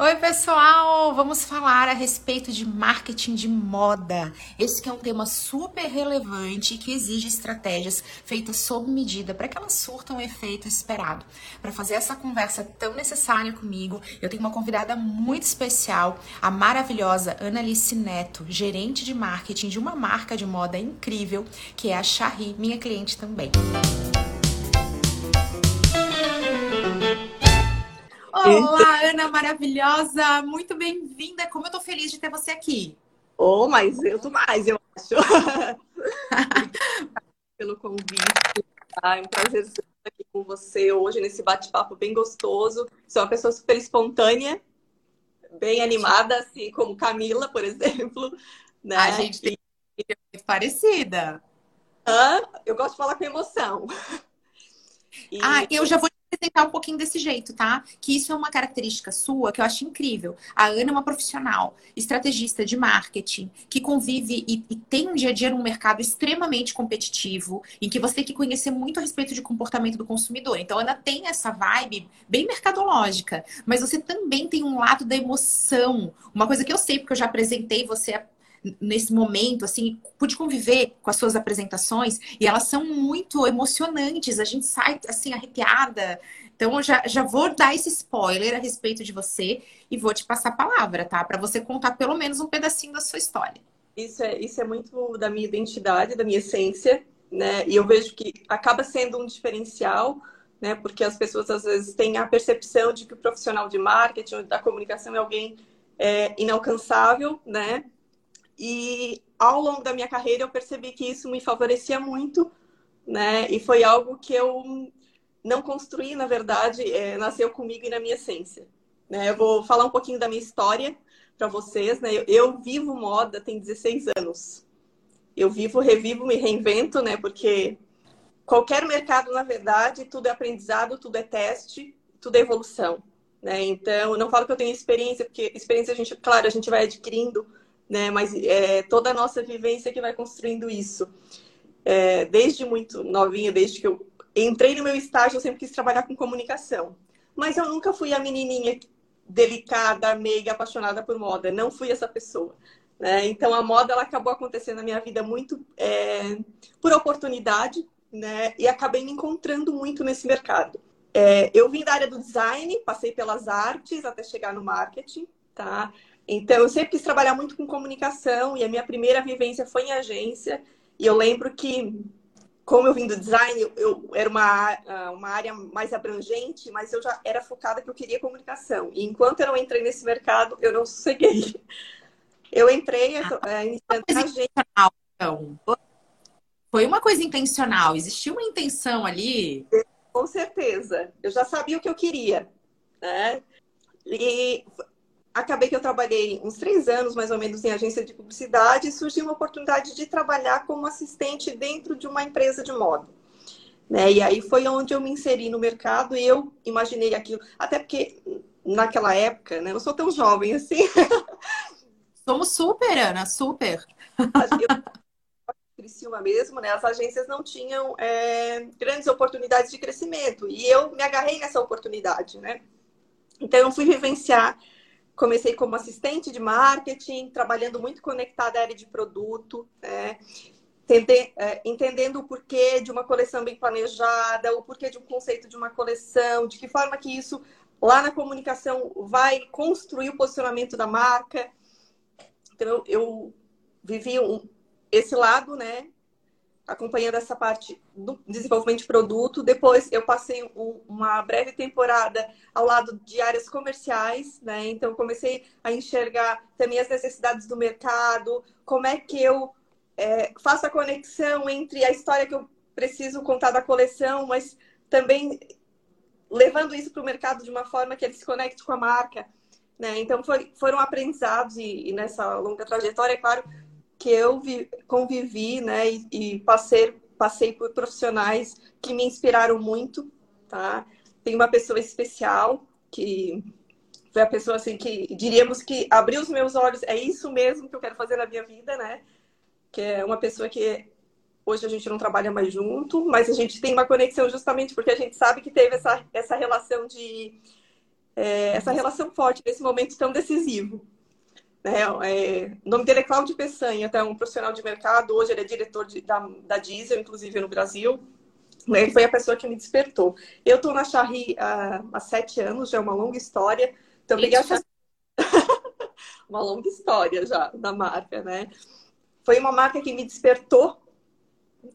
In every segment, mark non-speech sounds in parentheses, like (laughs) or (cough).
Oi, pessoal! Vamos falar a respeito de marketing de moda. Esse que é um tema super relevante e que exige estratégias feitas sob medida para que elas surtam o efeito esperado. Para fazer essa conversa tão necessária comigo, eu tenho uma convidada muito especial, a maravilhosa Annalice Neto, gerente de marketing de uma marca de moda incrível, que é a Charri, minha cliente também. Música Olá, Ana maravilhosa, muito bem-vinda. Como eu tô feliz de ter você aqui. Oh, mas eu tô mais, eu acho. (laughs) pelo convite. Ah, é um prazer estar aqui com você hoje nesse bate-papo bem gostoso. Sou uma pessoa super espontânea, bem animada, assim como Camila, por (laughs) exemplo. Né? A gente tem muito parecida. Ah, eu gosto de falar com emoção. E... Ah, eu já vou apresentar um pouquinho desse jeito, tá? Que isso é uma característica sua que eu acho incrível. A Ana é uma profissional, estrategista de marketing, que convive e, e, tem um dia a dia num mercado extremamente competitivo, em que você tem que conhecer muito a respeito de comportamento do consumidor. Então, a Ana tem essa vibe bem mercadológica, mas você também tem um lado da emoção. Uma coisa que eu sei, porque eu já apresentei você nesse momento, assim, pude conviver com as suas apresentações e elas são muito emocionantes, a gente sai, assim, arrepiada. Então, eu já, já vou dar esse spoiler a respeito de você e vou te passar a palavra, tá? Para você contar pelo menos um pedacinho da sua história. Isso é, isso é muito da minha identidade, da minha essência, né? E eu vejo que acaba sendo um diferencial, né? Porque as pessoas às vezes têm a percepção de que o profissional de marketing, da comunicação é alguém é, inalcançável, né? E ao longo da minha carreira eu percebi que isso me favorecia muito, né? E foi algo que eu não construí, na verdade, é, nasceu comigo e na minha essência. Né? Eu vou falar um pouquinho da minha história para vocês, né? Eu, eu, vivo moda tem 16 anos. Eu vivo, revivo, me reinvento, né? Porque qualquer mercado, na verdade, tudo é aprendizado, tudo é teste, tudo é evolução. Né? Então, eu não falo que eu tenho experiência, porque experiência a gente, claro, a gente vai adquirindo né? Mas é toda a nossa vivência que vai construindo isso. É, desde muito novinha, desde que eu entrei no meu estágio, eu sempre quis trabalhar com comunicação. Mas eu nunca fui a menininha delicada, meiga, apaixonada por moda. Não fui essa pessoa. Né? Então a moda ela acabou acontecendo na minha vida muito é, por oportunidade, né? E acabei me encontrando muito nesse mercado. É, eu vim da área do design, passei pelas artes até chegar no marketing, tá? Então, eu sempre quis trabalhar muito com comunicação e a minha primeira vivência foi em agência. E eu lembro que, como eu vim do design, eu, eu era uma, ah, uma área mais abrangente, mas eu já era focada que eu queria comunicação. E enquanto eu não entrei nesse mercado, eu não sosseguei. Eu entrei é, iniciando na agência. Então. Foi uma coisa intencional, existiu uma intenção ali? Com certeza. Eu já sabia o que eu queria. Né? E acabei que eu trabalhei uns três anos, mais ou menos, em agência de publicidade e surgiu uma oportunidade de trabalhar como assistente dentro de uma empresa de moda. Né? E aí foi onde eu me inseri no mercado e eu imaginei aquilo. Até porque naquela época, né? Não sou tão jovem assim. (laughs) Somos super, Ana, super. Criciúma mesmo, né? As agências não tinham é, grandes oportunidades de crescimento. E eu me agarrei nessa oportunidade, né? Então eu fui vivenciar comecei como assistente de marketing, trabalhando muito conectada à área de produto, né? Entendendo o porquê de uma coleção bem planejada, o porquê de um conceito de uma coleção, de que forma que isso lá na comunicação vai construir o posicionamento da marca. Então, eu vivi um, esse lado, né, acompanhando essa parte do desenvolvimento de produto. Depois eu passei um, uma breve temporada ao lado de áreas comerciais, né? Então comecei a enxergar também as necessidades do mercado, como é que eu é, faço a conexão entre a história que eu preciso contar da coleção, mas também levando isso para o mercado de uma forma que ele se conecte com a marca. Né? Então foi, foram aprendizados e, e nessa longa trajetória, é claro, que eu vi, convivi, né, e, e, passei, passei por profissionais que me inspiraram muito, tá? Tem uma pessoa especial que foi a pessoa assim que diríamos que abriu os meus olhos, é isso mesmo que eu quero fazer na minha vida, né? Que é uma pessoa que hoje a gente não trabalha mais junto, mas a gente tem uma conexão justamente porque a gente sabe que teve essa, essa relação de é, essa relação forte nesse momento tão decisivo. Né? É, o nome dele é Cláudio Peçanha, até um profissional de mercado. Hoje ele é diretor de, da, da Diesel, inclusive no Brasil. Né? Ele foi a pessoa que me despertou. Eu estou na Charri há, há, sete anos, já é uma longa história. Então, a Charri... (laughs) uma longa história já da marca, né? Foi uma marca que me despertou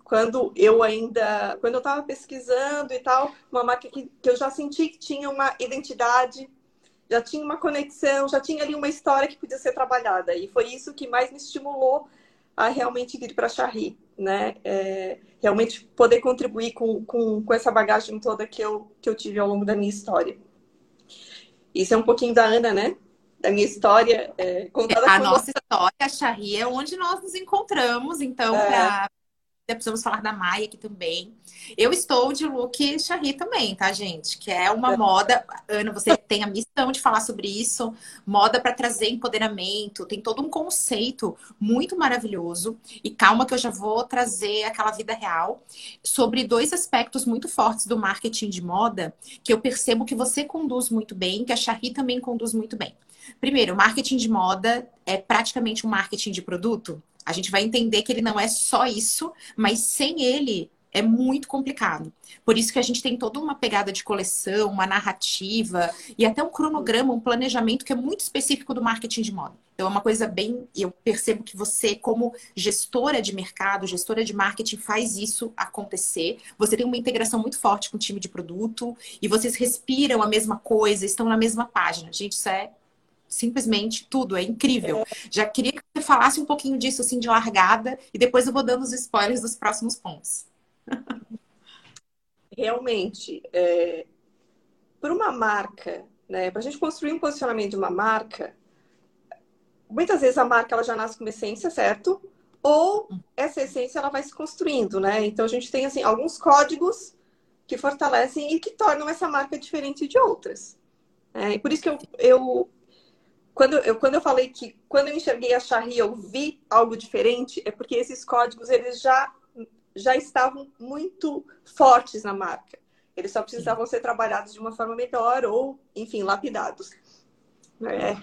quando eu ainda, quando eu estava pesquisando e tal, uma marca que, que eu já senti que tinha uma identidade, já tinha uma conexão, já tinha ali uma história que podia ser trabalhada. E foi isso que mais me estimulou a realmente vir para a Charri, né? É, realmente poder contribuir com, com, com essa bagagem toda que eu, que eu tive ao longo da minha história. Isso é um pouquinho da Ana, né? Da minha história é, contada A nossa você. história, a Charri, é onde nós nos encontramos, então, é. para precisamos falar da Maia aqui também. Eu estou de look Charri também, tá, gente? Que é uma é. moda. Ana, você (laughs) tem a missão de falar sobre isso. Moda para trazer empoderamento. Tem todo um conceito muito maravilhoso. E calma que eu já vou trazer aquela vida real sobre dois aspectos muito fortes do marketing de moda que eu percebo que você conduz muito bem, que a Charri também conduz muito bem. Primeiro, marketing de moda é praticamente um marketing de produto. A gente vai entender que ele não é só isso, mas sem ele é muito complicado. Por isso que a gente tem toda uma pegada de coleção, uma narrativa e até um cronograma, um planejamento que é muito específico do marketing de moda. Então é uma coisa bem, eu percebo que você como gestora de mercado, gestora de marketing faz isso acontecer. Você tem uma integração muito forte com o time de produto e vocês respiram a mesma coisa, estão na mesma página. Gente, isso é simplesmente tudo, é incrível. É. Já queria que você falasse um pouquinho disso assim de largada e depois eu vou dando os spoilers dos próximos pontos. (laughs) Realmente, é, por uma marca, né, para a gente construir um posicionamento de uma marca, muitas vezes a marca ela já nasce com uma essência, certo? Ou essa essência ela vai se construindo, né? Então a gente tem assim alguns códigos que fortalecem e que tornam essa marca diferente de outras. É, e por isso que eu, eu quando eu, quando eu falei que quando eu enxerguei a Charri eu vi algo diferente, é porque esses códigos eles já, já estavam muito fortes na marca. Eles só precisavam ser trabalhados de uma forma melhor ou, enfim, lapidados. É.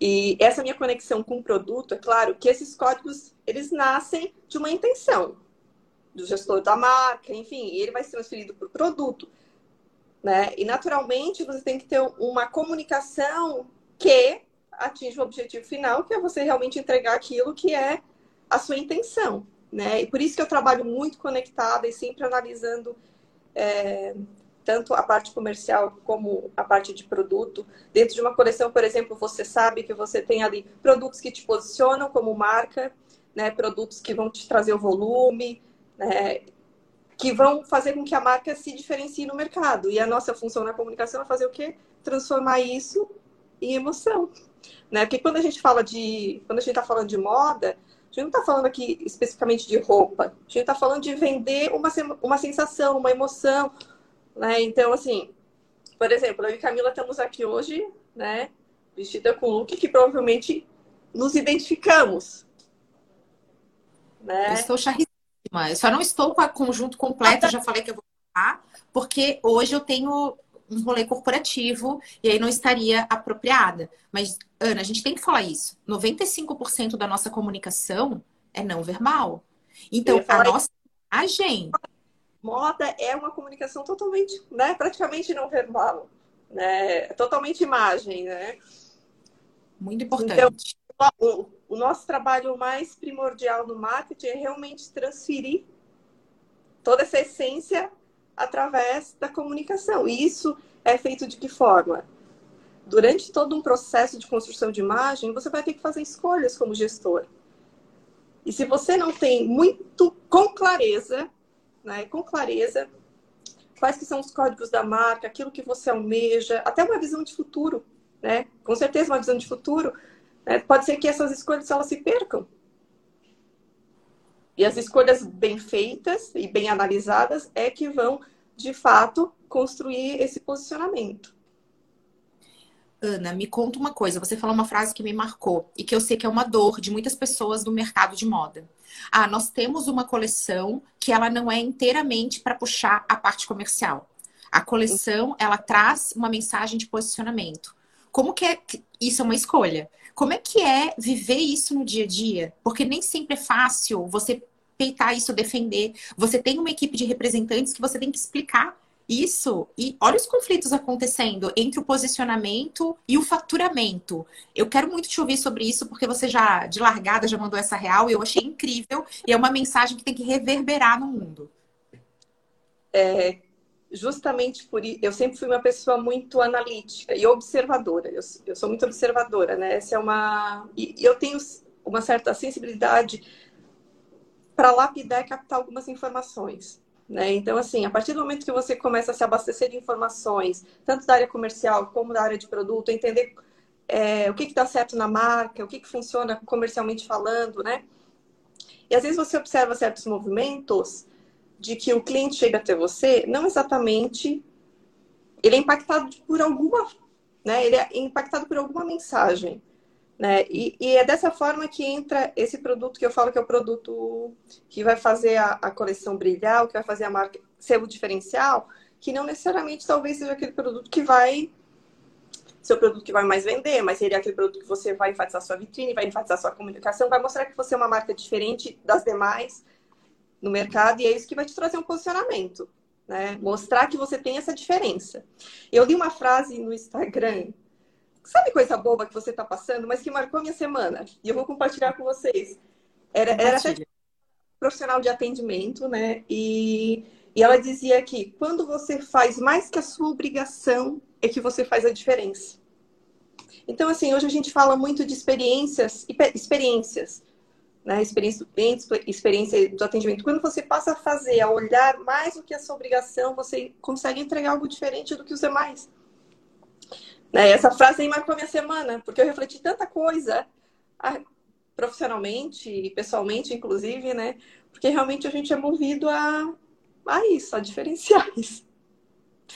E essa minha conexão com o produto, é claro que esses códigos eles nascem de uma intenção do gestor da marca, enfim, e ele vai ser transferido para o produto. Né? E naturalmente você tem que ter uma comunicação que atinge o objetivo final, que é você realmente entregar aquilo que é a sua intenção, né? E por isso que eu trabalho muito conectada e sempre analisando é, tanto a parte comercial como a parte de produto. Dentro de uma coleção, por exemplo, você sabe que você tem ali produtos que te posicionam como marca, né? Produtos que vão te trazer o volume, né? que vão fazer com que a marca se diferencie no mercado. E a nossa função na comunicação é fazer o quê? Transformar isso em emoção. Né? Porque quando a gente fala de. Quando a gente está falando de moda, a gente não está falando aqui especificamente de roupa. A gente está falando de vender uma, uma sensação, uma emoção. Né? Então, assim, por exemplo, eu e Camila estamos aqui hoje, né? Vestida com look que provavelmente nos identificamos. Né? Eu estou charríssima. Eu só não estou com o conjunto completo, já falei que eu vou falar, porque hoje eu tenho um rolê corporativo e aí não estaria apropriada. Mas, Ana, a gente tem que falar isso. 95% da nossa comunicação é não verbal. Então, a nossa imagem. Moda é uma comunicação totalmente, né? Praticamente não verbal. Né? Totalmente imagem, né? Muito importante. Então, o, o nosso trabalho mais primordial no marketing é realmente transferir toda essa essência através da comunicação. E isso é feito de que forma? Durante todo um processo de construção de imagem, você vai ter que fazer escolhas como gestor. E se você não tem muito com clareza, né, com clareza, quais que são os códigos da marca, aquilo que você almeja, até uma visão de futuro, né? Com certeza uma visão de futuro, né? pode ser que essas escolhas elas se percam. E as escolhas bem feitas e bem analisadas é que vão, de fato, construir esse posicionamento. Ana, me conta uma coisa. Você falou uma frase que me marcou e que eu sei que é uma dor de muitas pessoas do mercado de moda. Ah, nós temos uma coleção que ela não é inteiramente para puxar a parte comercial. A coleção, ela traz uma mensagem de posicionamento. Como que é isso é uma escolha? Como é que é viver isso no dia a dia? Porque nem sempre é fácil você peitar isso, defender. Você tem uma equipe de representantes que você tem que explicar isso. E olha os conflitos acontecendo entre o posicionamento e o faturamento. Eu quero muito te ouvir sobre isso, porque você já, de largada, já mandou essa real e eu achei incrível. E é uma mensagem que tem que reverberar no mundo. É, justamente por isso, eu sempre fui uma pessoa muito analítica e observadora. Eu, eu sou muito observadora, né? Essa é uma. E eu tenho uma certa sensibilidade para lapidar e captar algumas informações. Né? Então, assim, a partir do momento que você começa a se abastecer de informações, tanto da área comercial como da área de produto, entender é, o que está certo na marca, o que, que funciona comercialmente falando, né? E às vezes você observa certos movimentos de que o cliente chega até você, não exatamente. Ele é impactado por alguma. Né? Ele é impactado por alguma mensagem. Né? E, e, é dessa forma que entra esse produto que eu falo que é o produto que vai fazer a, a coleção brilhar, o que vai fazer a marca ser o diferencial, que não necessariamente talvez seja aquele produto que vai ser o produto que vai mais vender, mas seria aquele produto que você vai enfatizar sua vitrine, vai enfatizar sua comunicação, vai mostrar que você é uma marca diferente das demais, no mercado e é isso que vai te trazer um posicionamento, né? Mostrar que você tem essa diferença. Eu li uma frase no Instagram, sabe coisa boba que você está passando, mas que marcou minha semana e eu vou compartilhar com vocês. Era, era até profissional de atendimento, né? E, e ela dizia que quando você faz mais que a sua obrigação, é que você faz a diferença. Então, assim, hoje a gente fala muito de experiências, experiências né, experiência do cliente, experiência do atendimento. Quando você passa a fazer, a olhar mais do que a sua obrigação, você consegue entregar algo diferente do que os demais. Né, essa frase aí marcou a minha semana, porque eu refleti tanta coisa profissionalmente e pessoalmente, inclusive, né? Porque realmente a gente é movido a, a isso, a diferenciais. (laughs)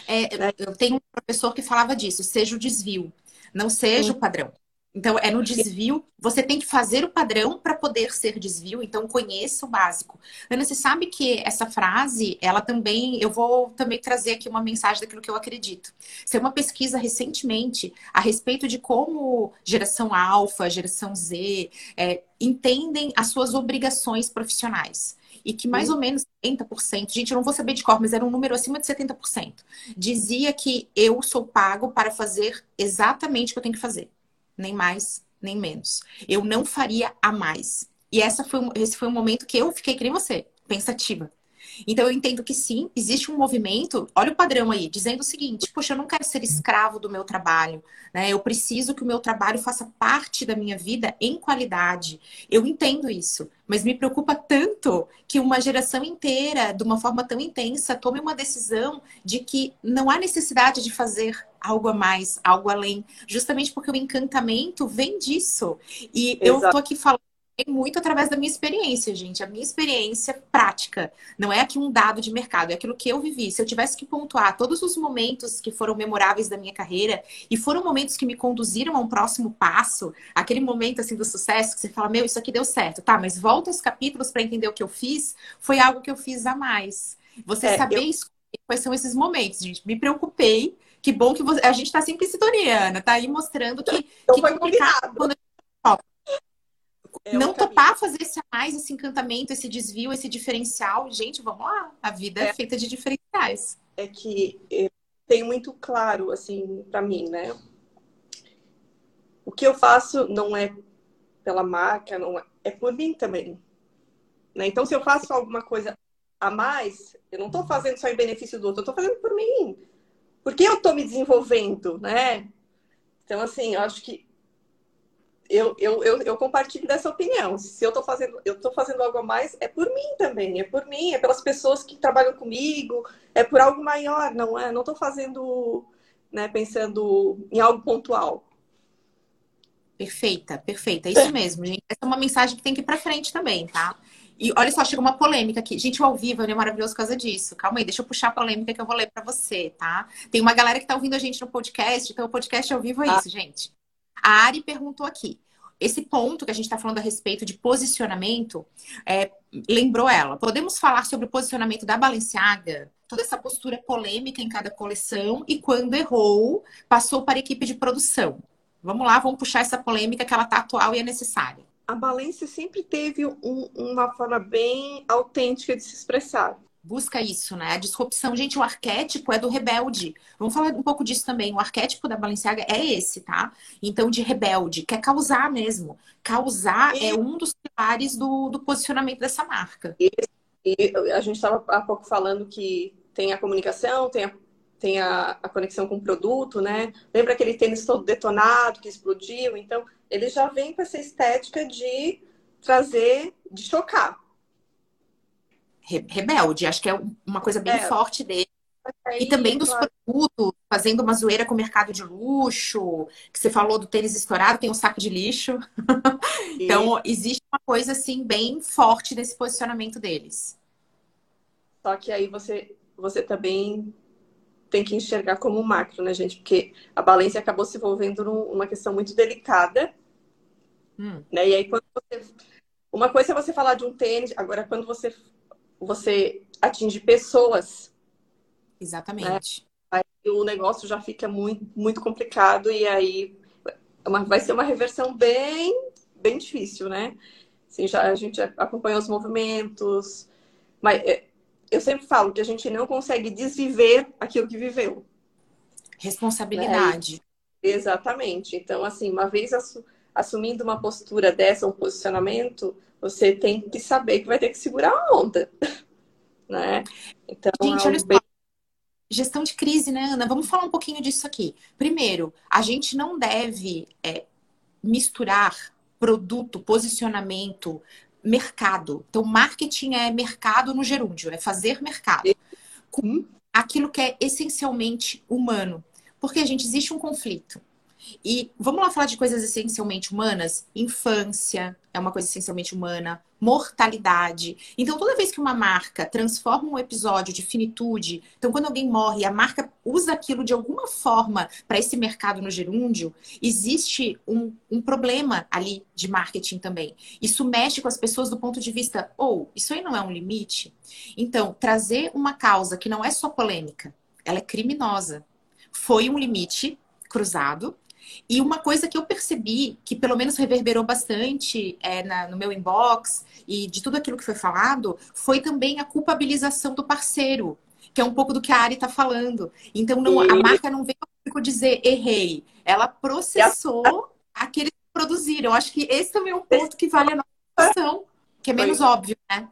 É, né? Eu tenho um professor que falava disso, seja o desvio, não seja Sim. o padrão. Então, é no desvio. Você tem que fazer o padrão para poder ser desvio. Então, conheça o básico. Ana, você sabe que essa frase, ela também. Eu vou também trazer aqui uma mensagem daquilo que eu acredito. Saiu uma pesquisa recentemente a respeito de como geração alfa, geração Z, é, entendem as suas obrigações profissionais e que mais ou menos 70%, gente, eu não vou saber de cor, mas era um número acima de 70%, dizia que eu sou pago para fazer exatamente o que eu tenho que fazer nem mais, nem menos. Eu não faria a mais. E essa foi, esse foi um momento que eu fiquei que nem você, pensativa. Então eu entendo que sim, existe um movimento, olha o padrão aí, dizendo o seguinte: poxa, eu não quero ser escravo do meu trabalho, né? Eu preciso que o meu trabalho faça parte da minha vida em qualidade. Eu entendo isso, mas me preocupa tanto que uma geração inteira, de uma forma tão intensa, tome uma decisão de que não há necessidade de fazer algo a mais, algo além, justamente porque o encantamento vem disso. E Exato. eu tô aqui falando muito através da minha experiência, gente. A minha experiência prática. Não é aqui um dado de mercado, é aquilo que eu vivi. Se eu tivesse que pontuar todos os momentos que foram memoráveis da minha carreira e foram momentos que me conduziram a um próximo passo, aquele momento assim do sucesso que você fala, meu, isso aqui deu certo, tá? Mas volta os capítulos para entender o que eu fiz, foi algo que eu fiz a mais. Você é, saber eu... escolher quais são esses momentos, gente. Me preocupei. Que bom que você... a gente está sempre em tá aí mostrando que, então, que complicado quando é não topar fazer esse mais, esse encantamento, esse desvio, esse diferencial. Gente, vamos lá. A vida é, é feita de diferenciais. É que é, tem muito claro, assim, para mim, né? O que eu faço não é pela marca, não é, é por mim também. Né? Então, se eu faço alguma coisa a mais, eu não estou fazendo só em benefício do outro, eu estou fazendo por mim. Porque eu estou me desenvolvendo, né? Então, assim, eu acho que eu, eu, eu, eu, compartilho dessa opinião. Se eu estou fazendo, eu tô fazendo algo a mais, é por mim também, é por mim, é pelas pessoas que trabalham comigo, é por algo maior, não é? Não estou fazendo, né, pensando em algo pontual. Perfeita, perfeita. É isso mesmo, gente. Essa é uma mensagem que tem que ir para frente também, tá? E olha só, chegou uma polêmica aqui. Gente, o ao vivo é maravilhoso por causa disso. Calma aí, deixa eu puxar a polêmica que eu vou ler para você, tá? Tem uma galera que tá ouvindo a gente no podcast, então o podcast ao vivo é ah. isso, gente. A Ari perguntou aqui. Esse ponto que a gente está falando a respeito de posicionamento, é, lembrou ela. Podemos falar sobre o posicionamento da Balenciaga? Toda essa postura polêmica em cada coleção e quando errou, passou para a equipe de produção. Vamos lá, vamos puxar essa polêmica que ela está atual e é necessária. A Balenciaga sempre teve um, uma forma bem autêntica de se expressar busca isso, né? A disrupção, gente, o arquétipo é do rebelde. Vamos falar um pouco disso também. O arquétipo da Balenciaga é esse, tá? Então, de rebelde, quer causar mesmo. Causar e... é um dos pilares do, do posicionamento dessa marca. E, e a gente estava há pouco falando que tem a comunicação, tem a, tem a, a conexão com o produto, né? Lembra aquele tênis todo detonado que explodiu? Então, ele já vem com essa estética de trazer, de chocar rebelde. Acho que é uma coisa bem é. forte dele. Aí, e também dos claro. produtos, fazendo uma zoeira com o mercado de luxo, que você falou do tênis estourado, tem um saco de lixo. (laughs) então, existe uma coisa assim bem forte nesse posicionamento deles. Só que aí você, você também tem que enxergar como macro, né, gente? Porque a Balência acabou se envolvendo numa questão muito delicada. Hum. Né? E aí, quando você. Uma coisa é você falar de um tênis, agora, quando você você atinge pessoas. Exatamente. Né? Aí o negócio já fica muito, muito complicado e aí é vai ser uma reversão bem, bem difícil, né? Assim, já, a gente acompanha os movimentos, mas é, eu sempre falo que a gente não consegue desviver aquilo que viveu. Responsabilidade. Né? Exatamente. Então, assim, uma vez assumindo uma postura dessa, um posicionamento, você tem que saber que vai ter que segurar a onda, (laughs) né? Então, Gente, é olha bem... Gestão de crise, né, Ana? Vamos falar um pouquinho disso aqui. Primeiro, a gente não deve é, misturar produto, posicionamento, mercado. Então, marketing é mercado no gerúndio, é fazer mercado. Com aquilo que é essencialmente humano. Porque, gente, existe um conflito. E vamos lá falar de coisas essencialmente humanas? Infância é uma coisa essencialmente humana, mortalidade. Então, toda vez que uma marca transforma um episódio de finitude, então quando alguém morre, a marca usa aquilo de alguma forma para esse mercado no gerúndio, existe um, um, problema ali de marketing também. Isso mexe com as pessoas do ponto de vista, ou oh, isso aí não é um limite? Então, trazer uma causa que não é só polêmica, ela é criminosa. Foi um limite cruzado, e uma coisa que eu percebi, que pelo menos reverberou bastante é, na, no meu inbox e de tudo aquilo que foi falado, foi também a culpabilização do parceiro, que é um pouco do que a Ari está falando. Então, não, a marca não veio ao dizer errei, ela processou aqueles que produziram. Eu acho que esse também é um ponto que vale a nossa discussão, que é menos óbvio, né?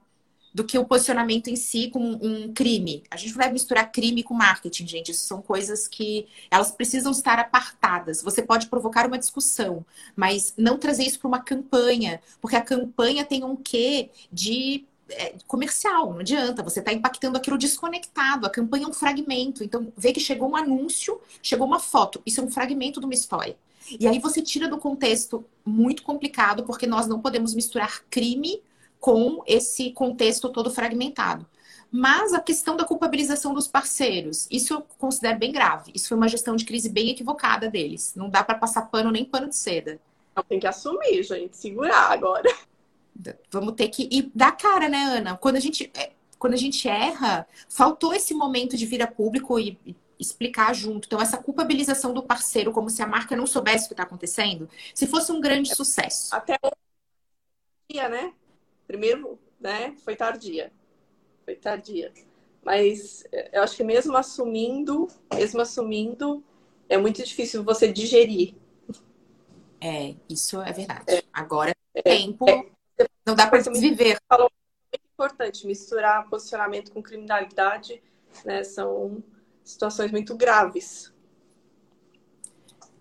Do que o posicionamento em si com um crime. A gente não deve misturar crime com marketing, gente. Isso são coisas que elas precisam estar apartadas. Você pode provocar uma discussão, mas não trazer isso para uma campanha, porque a campanha tem um quê de é, comercial, não adianta, você está impactando aquilo desconectado. A campanha é um fragmento. Então, vê que chegou um anúncio, chegou uma foto. Isso é um fragmento de uma história. E aí você tira do contexto muito complicado, porque nós não podemos misturar crime com esse contexto todo fragmentado. Mas a questão da culpabilização dos parceiros, isso eu considero bem grave. Isso foi uma gestão de crise bem equivocada deles. Não dá para passar pano nem pano de seda. Não, tem que assumir, gente, segurar agora. Vamos ter que ir dar cara, né, Ana? Quando a gente, é, quando a gente erra, faltou esse momento de vir a público e, explicar junto. Então, essa culpabilização do parceiro, como se a marca não soubesse o que está acontecendo, se fosse um grande sucesso. Até dia, né? Primeiro, né, foi tardia. Foi tardia. Mas é, eu acho que mesmo assumindo, mesmo assumindo, é muito difícil você digerir. É, isso é verdade. É, Agora, é, tempo, é, não dá para viver. Falou muito importante, misturar posicionamento com criminalidade, né, são situações muito graves.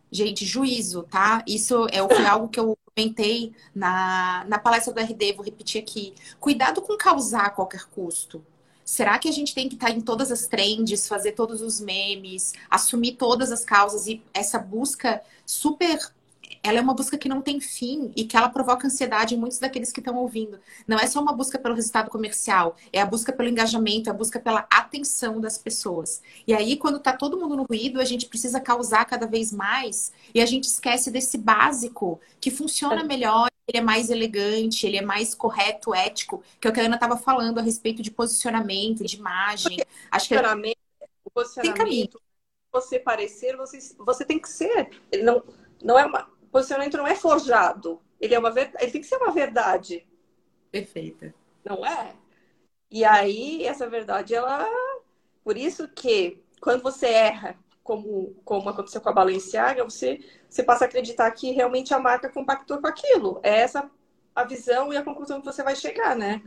Gente, juízo, tá? Isso é, (laughs) algo que eu comentei na, na palestra do RD, vou repetir aqui. Cuidado com causar a qualquer custo. Será que a gente tem que estar em todas as trends, fazer todos os memes, assumir todas as causas e essa busca super ela é uma busca que não tem fim e que ela provoca ansiedade em muitos daqueles que estão ouvindo. Não é só uma busca pelo resultado comercial, é a busca pelo engajamento, é a busca pela atenção das pessoas. E aí, quando está todo mundo no ruído, a gente precisa causar cada vez mais e a gente esquece desse básico que funciona melhor, ele é mais elegante, ele é mais correto, ético, que é o que a Ana estava falando a respeito de posicionamento, de imagem. Acho que é... o posicionamento, você parecer, você, você tem que ser. Ele não, não é uma posicionamento não é forjado. Ele é uma ele tem que ser uma verdade. Perfeita. Não é? E aí essa verdade ela por isso que quando você erra, como como aconteceu com a Balenciaga, você você passa a acreditar que realmente a marca compactou com aquilo. É essa a visão e a conclusão que você vai chegar, né?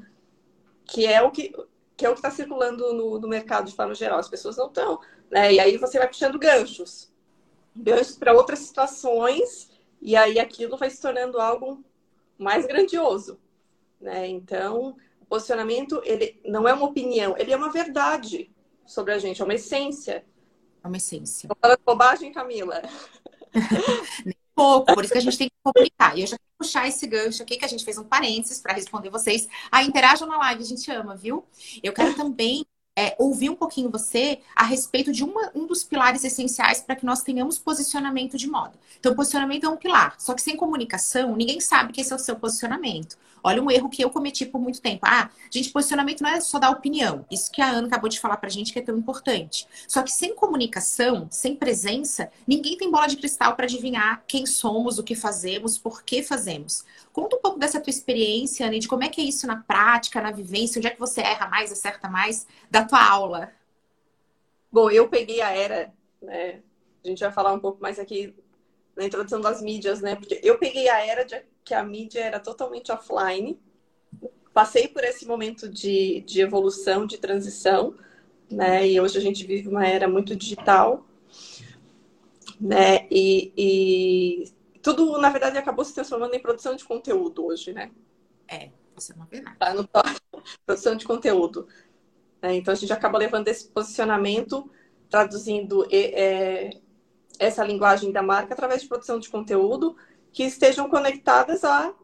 Que é o que que é o que está circulando no, no mercado de forma geral. As pessoas não estão, né? E aí você vai puxando ganchos, ganchos para outras situações e aí aquilo vai se tornando algo mais grandioso, né? Então, o posicionamento, ele não é uma opinião, ele é uma verdade sobre a gente, é uma essência. É uma essência. Tô falando bobagem, Camila? (laughs) Nem pouco, por isso que a gente tem que comunicar. E eu já quero puxar esse gancho aqui, que a gente fez um parênteses para responder vocês. Ah, interajam na live, a gente ama, viu? Eu quero também é, ouvir um pouquinho você a respeito de uma, um dos pilares essenciais para que nós tenhamos posicionamento de moda. Então, posicionamento é um pilar, só que sem comunicação, ninguém sabe que esse é o seu posicionamento. Olha um erro que eu cometi por muito tempo. Ah, gente, posicionamento não é só dar opinião. Isso que a Ana acabou de falar pra gente que é tão importante. Só que sem comunicação, sem presença, ninguém tem bola de cristal para adivinhar quem somos, o que fazemos, por que fazemos. Conta um pouco dessa tua experiência, Ana, de como é que é isso na prática, na vivência, onde é que você erra mais, acerta mais, da tua aula. Bom, eu peguei a era, né? A gente vai falar um pouco mais aqui na introdução das mídias, né? Porque eu peguei a era de que a mídia era totalmente offline. Passei por esse momento de, de evolução, de transição, né? E hoje a gente vive uma era muito digital, né? E, e tudo, na verdade, acabou se transformando em produção de conteúdo hoje, né? É, isso é uma verdade. Tá no produção de conteúdo. É, então a gente acaba levando esse posicionamento, traduzindo é, essa linguagem da marca através de produção de conteúdo que estejam conectadas a,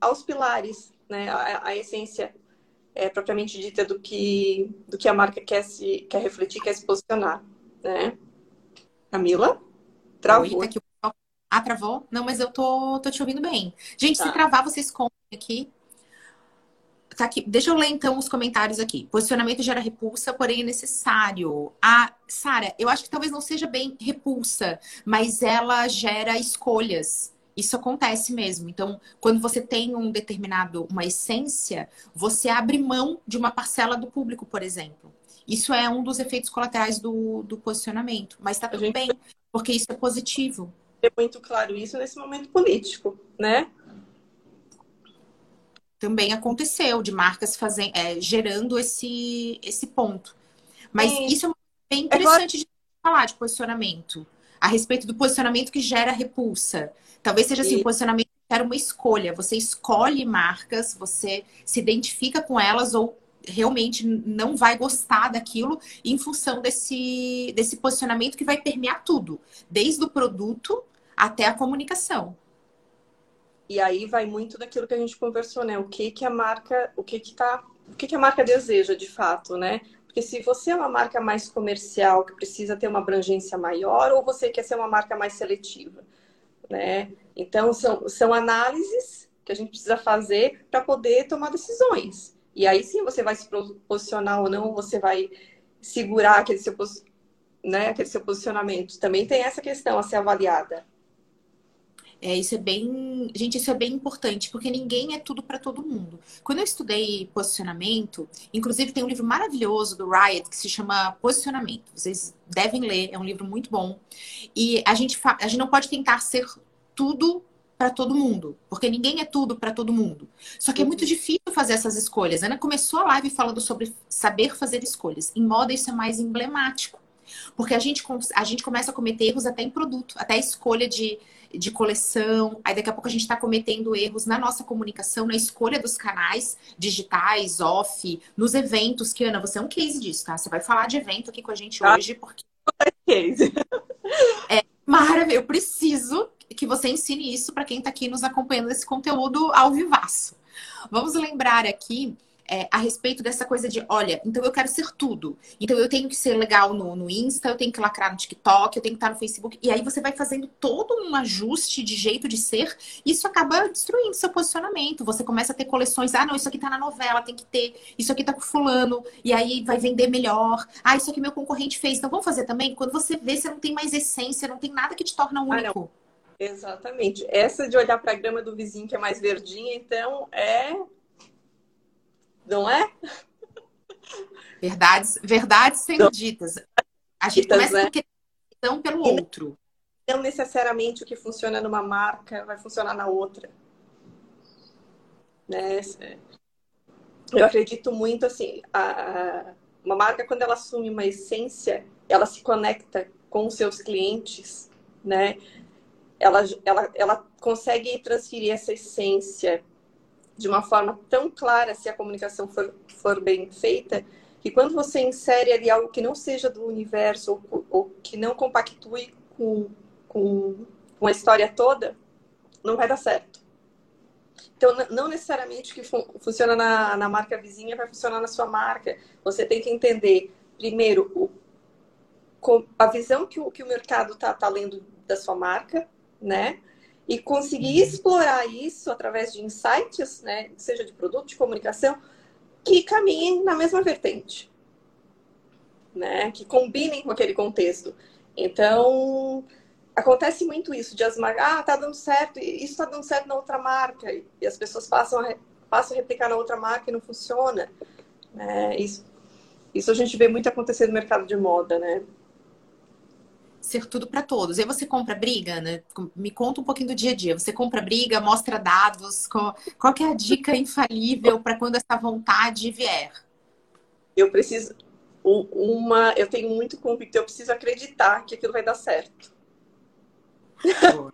aos pilares, né? A, a essência é, propriamente dita do que, do que a marca quer, se, quer refletir, quer se posicionar, né? Camila? Travou. Oi, tá ah, travou? Não, mas eu tô, tô te ouvindo bem. Gente, tá. se travar, vocês contem aqui. Tá aqui. Deixa eu ler então os comentários aqui. Posicionamento gera repulsa, porém é necessário. Ah, Sara, eu acho que talvez não seja bem repulsa, mas ela gera escolhas. Isso acontece mesmo. Então, quando você tem um determinado, uma essência, você abre mão de uma parcela do público, por exemplo. Isso é um dos efeitos colaterais do, do posicionamento. Mas está tudo gente... bem, porque isso é positivo. É muito claro isso nesse momento político, né? Também aconteceu de marcas fazendo, é, gerando esse, esse ponto. Mas Sim. isso é bem interessante é de falar de posicionamento. A respeito do posicionamento que gera repulsa. Talvez seja assim, e... posicionamento era uma escolha. Você escolhe marcas, você se identifica com elas ou realmente não vai gostar daquilo em função desse, desse posicionamento que vai permear tudo, desde o produto até a comunicação. E aí vai muito daquilo que a gente conversou, né? O que que a marca, o que que tá, o que que a marca deseja de fato, né? Porque se você é uma marca mais comercial, que precisa ter uma abrangência maior, ou você quer ser uma marca mais seletiva né? Então, são, são análises que a gente precisa fazer para poder tomar decisões. E aí sim você vai se posicionar ou não, você vai segurar aquele seu, né, aquele seu posicionamento. Também tem essa questão a ser avaliada. É, isso é bem. Gente, isso é bem importante, porque ninguém é tudo para todo mundo. Quando eu estudei posicionamento, inclusive tem um livro maravilhoso do Riot que se chama Posicionamento. Vocês devem ler, é um livro muito bom. E a gente, fa... a gente não pode tentar ser tudo para todo mundo, porque ninguém é tudo para todo mundo. Só que é muito uhum. difícil fazer essas escolhas. A Ana começou a live falando sobre saber fazer escolhas. Em moda, isso é mais emblemático. Porque a gente, a gente começa a cometer erros até em produto, até escolha de, de coleção. Aí daqui a pouco a gente está cometendo erros na nossa comunicação, na escolha dos canais digitais, off, nos eventos, que Ana, você é um case disso, tá? Você vai falar de evento aqui com a gente ah, hoje, porque. Case. É maravilhoso. Eu preciso que você ensine isso para quem está aqui nos acompanhando esse conteúdo ao vivaço. Vamos lembrar aqui é, a respeito dessa coisa de, olha, então eu quero ser tudo. Então eu tenho que ser legal no, no Insta, eu tenho que lacrar no TikTok, eu tenho que estar no Facebook. E aí você vai fazendo todo um ajuste de jeito de ser. Isso acaba destruindo seu posicionamento. Você começa a ter coleções. Ah, não, isso aqui tá na novela, tem que ter. Isso aqui tá com fulano. E aí vai vender melhor. Ah, isso aqui meu concorrente fez. Então vamos fazer também? Quando você vê, você não tem mais essência, não tem nada que te torna único. Ah, Exatamente. Essa de olhar para a grama do vizinho que é mais verdinha, então, é não é? Verdades, verdades sendo ditas. A gente ditas, começa né? por pelo e outro. Não necessariamente o que funciona numa marca vai funcionar na outra. Né? Eu acredito muito assim, a, uma marca quando ela assume uma essência, ela se conecta com os seus clientes, né? Ela, ela, ela consegue transferir essa essência de uma forma tão clara, se a comunicação for, for bem feita, que quando você insere ali algo que não seja do universo ou, ou que não compactue com, com, com, a história toda, não vai dar certo. Então, não necessariamente o que fun funciona na, na marca vizinha vai funcionar na sua marca. Você tem que entender, primeiro, o, a visão que o, que o mercado está tá lendo da sua marca, né? E conseguir uhum. explorar isso através de insights, né, seja de produto, de comunicação, que caminhem na mesma vertente, né, que combinem com aquele contexto. Então, acontece muito isso, de as marcas, ah, tá dando certo, isso tá dando certo na outra marca, e as pessoas passam a, passam a replicar na outra marca e não funciona. Né? Isso, isso a gente vê muito acontecer no mercado de moda, né? Ser tudo para todos. E aí você compra briga, né? Me conta um pouquinho do dia a dia. Você compra briga, mostra dados. Qual, qual é a dica infalível para quando essa vontade vier? Eu preciso uma, eu tenho muito convicto, eu preciso acreditar que aquilo vai dar certo. (laughs)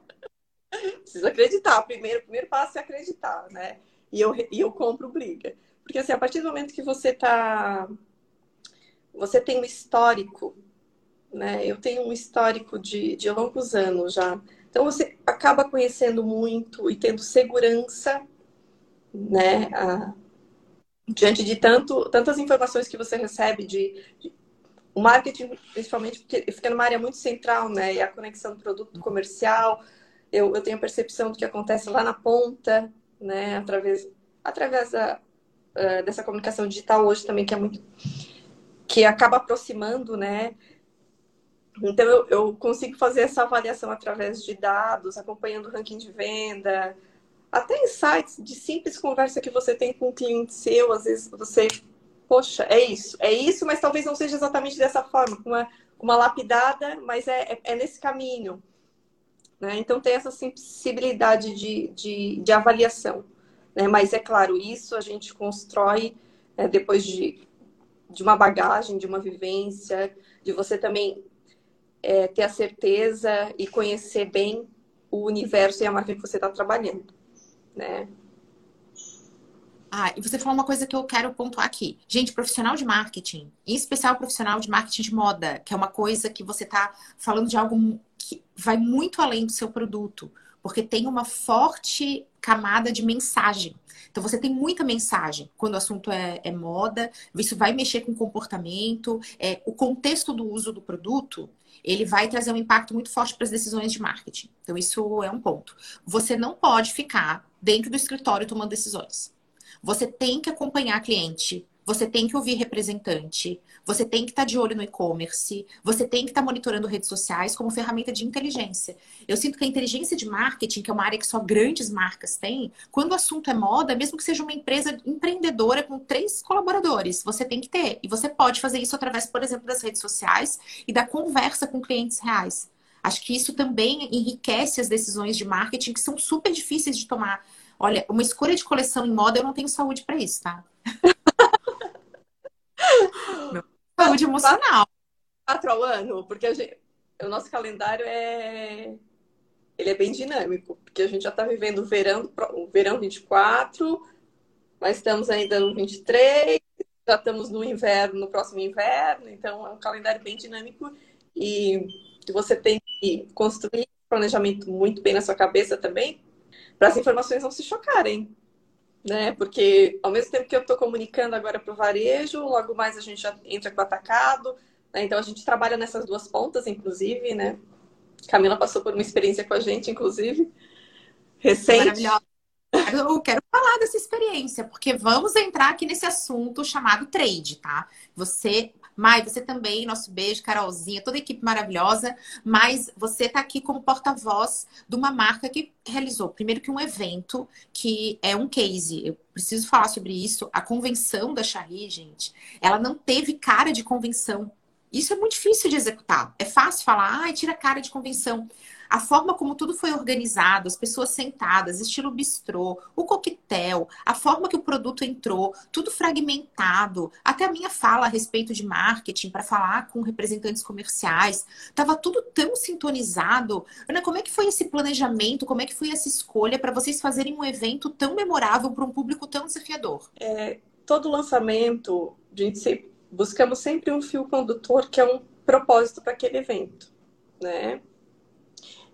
preciso acreditar. Primeiro, o primeiro passo é acreditar, né? E eu, e eu compro briga. Porque assim, a partir do momento que você tá você tem um histórico né? Eu tenho um histórico de, de longos anos já. Então você acaba conhecendo muito e tendo segurança, né? A, diante de tanto, tantas informações que você recebe de, de o marketing, principalmente porque fica numa área muito central, né? E a conexão do produto comercial, eu, eu tenho a percepção do que acontece lá na ponta, né? Através, através da, uh, dessa comunicação digital hoje também, que é muito que acaba aproximando, né? Então, eu, eu, consigo fazer essa avaliação através de dados, acompanhando o ranking de venda, até insights de simples conversa que você tem com um cliente seu. Às vezes você, poxa, é isso, é isso, mas talvez não seja exatamente dessa forma, com uma, uma lapidada, mas é, é, é nesse caminho. Né? Então, tem essa sensibilidade de, de, de avaliação. Né? Mas, é claro, isso a gente constrói é, depois de, de uma bagagem, de uma vivência, de você também é, ter a certeza e conhecer bem o universo e a marca que você está trabalhando, né? Ah, e você falou uma coisa que eu quero pontuar aqui. Gente, profissional de marketing, em especial profissional de marketing de moda, que é uma coisa que você está falando de algo que vai muito além do seu produto, porque tem uma forte camada de mensagem. Então você tem muita mensagem quando o assunto é, é moda, isso vai mexer com comportamento, é, o contexto do uso do produto ele vai trazer um impacto muito forte para as decisões de marketing. Então, isso é um ponto. Você não pode ficar dentro do escritório tomando decisões. Você tem que acompanhar cliente, você tem que ouvir representante, você tem que estar de olho no e-commerce, você tem que estar monitorando redes sociais como ferramenta de inteligência. Eu sinto que a inteligência de marketing, que é uma área que só grandes marcas têm, quando o assunto é moda, mesmo que seja uma empresa empreendedora com três colaboradores, você tem que ter. E você pode fazer isso através, por exemplo, das redes sociais e da conversa com clientes reais. Acho que isso também enriquece as decisões de marketing que são super difíceis de tomar. Olha, uma escolha de coleção em moda, eu não tenho saúde para isso, tá? (laughs) Saúde emocional. Quatro ao ano, porque gente, o nosso calendário é ele é bem dinâmico, porque a gente já está vivendo o verão, o verão 24, mas estamos ainda no 23, já estamos no inverno, no próximo inverno, então é um calendário bem dinâmico e você tem que construir planejamento muito bem na sua cabeça também, para as informações não se chocarem. Né? Porque ao mesmo tempo que eu estou comunicando agora para o varejo, logo mais a gente já entra com o atacado. Né? Então a gente trabalha nessas duas pontas, inclusive, né? Camila passou por uma experiência com a gente, inclusive, recente. Maravilhosa. Eu quero falar dessa experiência, porque vamos entrar aqui nesse assunto chamado trade, tá? Você Mai, você também, nosso beijo, Carolzinha, toda a equipe maravilhosa. Mas você está aqui como porta-voz de uma marca que realizou, primeiro que um evento que é um case. Eu preciso falar sobre isso. A convenção da Charri, gente, ela não teve cara de convenção. Isso é muito difícil de executar. É fácil falar, ah, tira cara de convenção a forma como tudo foi organizado, as pessoas sentadas, estilo bistrô, o coquetel, a forma que o produto entrou, tudo fragmentado, até a minha fala a respeito de marketing para falar com representantes comerciais, estava tudo tão sintonizado. Ana, como é que foi esse planejamento? Como é que foi essa escolha para vocês fazerem um evento tão memorável para um público tão desafiador? É, todo lançamento, a gente sempre, buscamos sempre um fio condutor que é um propósito para aquele evento, né?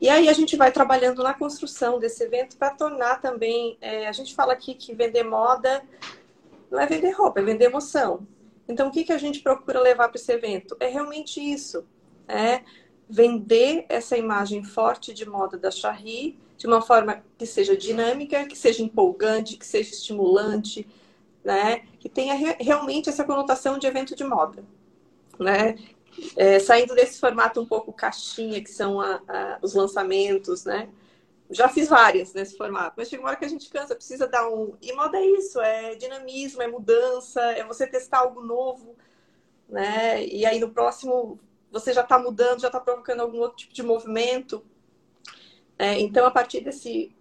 E aí a gente vai trabalhando na construção desse evento para tornar também. É, a gente fala aqui que vender moda não é vender roupa, é vender emoção. Então, o que, que a gente procura levar para esse evento? É realmente isso: é vender essa imagem forte de moda da Charri de uma forma que seja dinâmica, que seja empolgante, que seja estimulante, né? Que tenha re realmente essa conotação de evento de moda, né? É, saindo desse formato um pouco caixinha, que são a, a, os lançamentos, né? Já fiz várias nesse formato, mas chega uma hora que a gente cansa, precisa dar um. E moda é isso, é dinamismo, é mudança, é você testar algo novo, né? E aí no próximo você já está mudando, já está provocando algum outro tipo de movimento. É, então, a partir desse,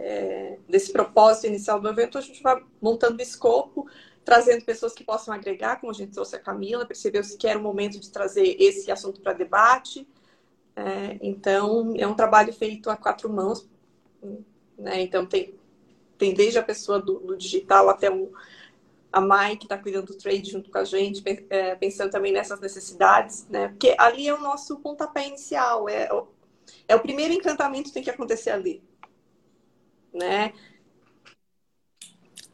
é, desse propósito inicial do evento, a gente vai montando o escopo trazendo pessoas que possam agregar, como a gente trouxe a Camila, percebeu-se que era o momento de trazer esse assunto para debate. É, então, é um trabalho feito a quatro mãos. Né? Então, tem, tem desde a pessoa do, do digital até o, a Mai, que está cuidando do trade junto com a gente, é, pensando também nessas necessidades, né? Porque ali é o nosso pontapé inicial, é, é o primeiro encantamento que tem que acontecer ali, né?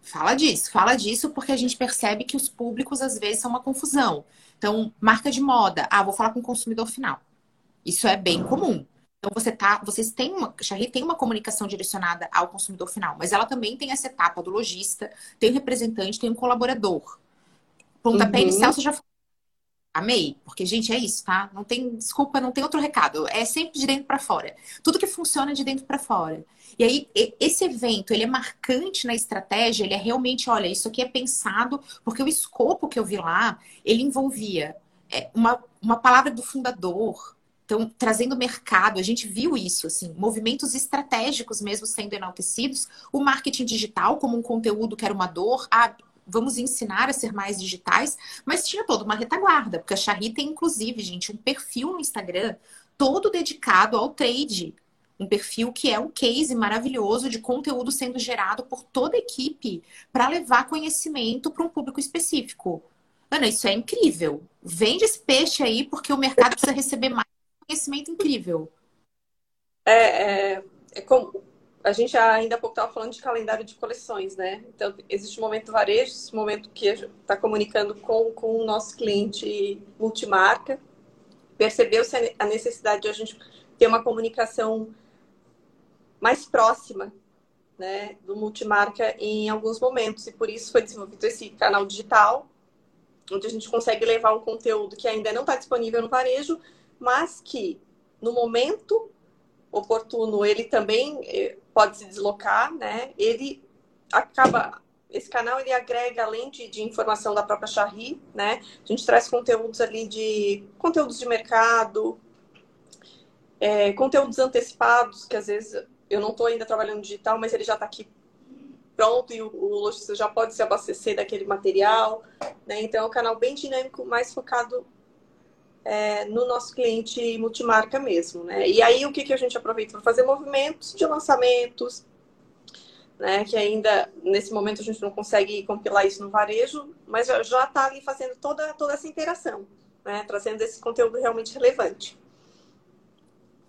Fala disso, fala disso porque a gente percebe que os públicos às vezes são uma confusão. Então, marca de moda, ah, vou falar com o consumidor final. Isso é bem comum. Então você tá, vocês têm uma, Charlie tem uma comunicação direcionada ao consumidor final, mas ela também tem essa etapa do lojista, tem um representante, tem um colaborador. Pontapé uhum. inicial você já Amei, porque, gente, é isso, tá? Não tem desculpa, não tem outro recado. É sempre de dentro para fora. Tudo que funciona é de dentro para fora. E aí, esse evento, ele é marcante na estratégia, ele é realmente, olha, isso aqui é pensado, porque o escopo que eu vi lá, ele envolvia é, uma, uma palavra do fundador, então, trazendo mercado, a gente viu isso, assim, movimentos estratégicos mesmo sendo enaltecidos, o marketing digital como um conteúdo que era uma dor, ah, vamos ensinar a ser mais digitais, mas tinha toda uma retaguarda, porque a Charri tem, inclusive, gente, um perfil no Instagram todo dedicado ao trade. Um perfil que é um case maravilhoso de conteúdo sendo gerado por toda a equipe para levar conhecimento para um público específico. Ana, isso é incrível. Vende esse peixe aí porque o mercado precisa receber mais conhecimento incrível. É, é, é como a gente ainda há pouco estava falando de calendário de coleções, né? Então, existe um momento varejo, esse momento que está comunicando com, com o nosso cliente multimarca. Percebeu-se a necessidade de a gente ter uma comunicação mais próxima né, do multimarca em alguns momentos. E por isso foi desenvolvido esse canal digital, onde a gente consegue levar um conteúdo que ainda não está disponível no varejo, mas que no momento oportuno ele também eh, pode se deslocar, né? Ele acaba esse canal ele agrega além de, de, informação da própria Charri, né? A gente traz conteúdos ali de conteúdos de mercado, é, conteúdos antecipados que às vezes eu não estou ainda trabalhando digital, mas ele já está aqui pronto e o, o lojista já pode se abastecer daquele material, né? Então é um canal bem dinâmico, mais focado é, no nosso cliente multimarca mesmo, né? E aí o que, que a gente aproveita para fazer movimentos de lançamentos, né? Que ainda nesse momento a gente não consegue compilar isso no varejo, mas já está ali fazendo toda, toda essa interação, né? Trazendo esse conteúdo realmente relevante.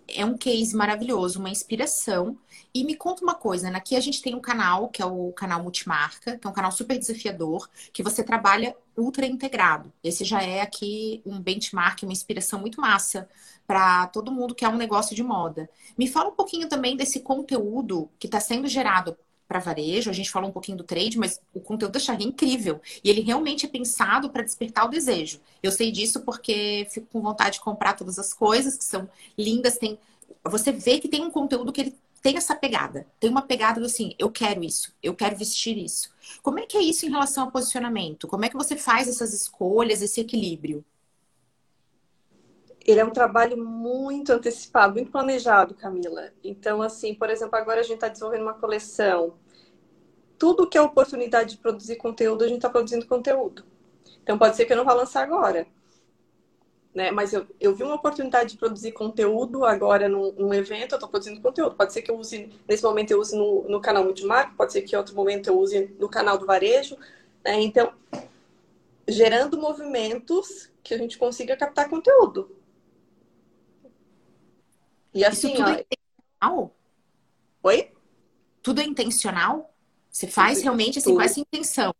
É um case maravilhoso, uma inspiração. E me conta uma coisa, né? aqui a gente tem um canal, que é o canal Multimarca, que é um canal super desafiador, que você trabalha ultra integrado. Esse já é aqui um benchmark, uma inspiração muito massa para todo mundo que é um negócio de moda. Me fala um pouquinho também desse conteúdo que está sendo gerado para varejo, a gente falou um pouquinho do trade, mas o conteúdo da Charlie é incrível. E ele realmente é pensado para despertar o desejo. Eu sei disso porque fico com vontade de comprar todas as coisas que são lindas. Tem... Você vê que tem um conteúdo que ele tem essa pegada. Tem uma pegada do assim, eu quero isso, eu quero vestir isso. Como é que é isso em relação ao posicionamento? Como é que você faz essas escolhas, esse equilíbrio? Ele é um trabalho muito antecipado, muito planejado, Camila. Então, assim, por exemplo, agora a gente está desenvolvendo uma coleção. Tudo que é oportunidade de produzir conteúdo, a gente está produzindo conteúdo. Então, pode ser que eu não vá lançar agora. Né? Mas eu, eu vi uma oportunidade de produzir conteúdo agora num, num evento, eu estou produzindo conteúdo. Pode ser que eu use, nesse momento eu use no, no canal Multimarca, pode ser que em outro momento eu use no canal do varejo. Né? Então, gerando movimentos que a gente consiga captar conteúdo. E assim, Isso tudo ó... é intencional? Oi? Tudo é intencional? Você faz realmente assim, com essa intenção.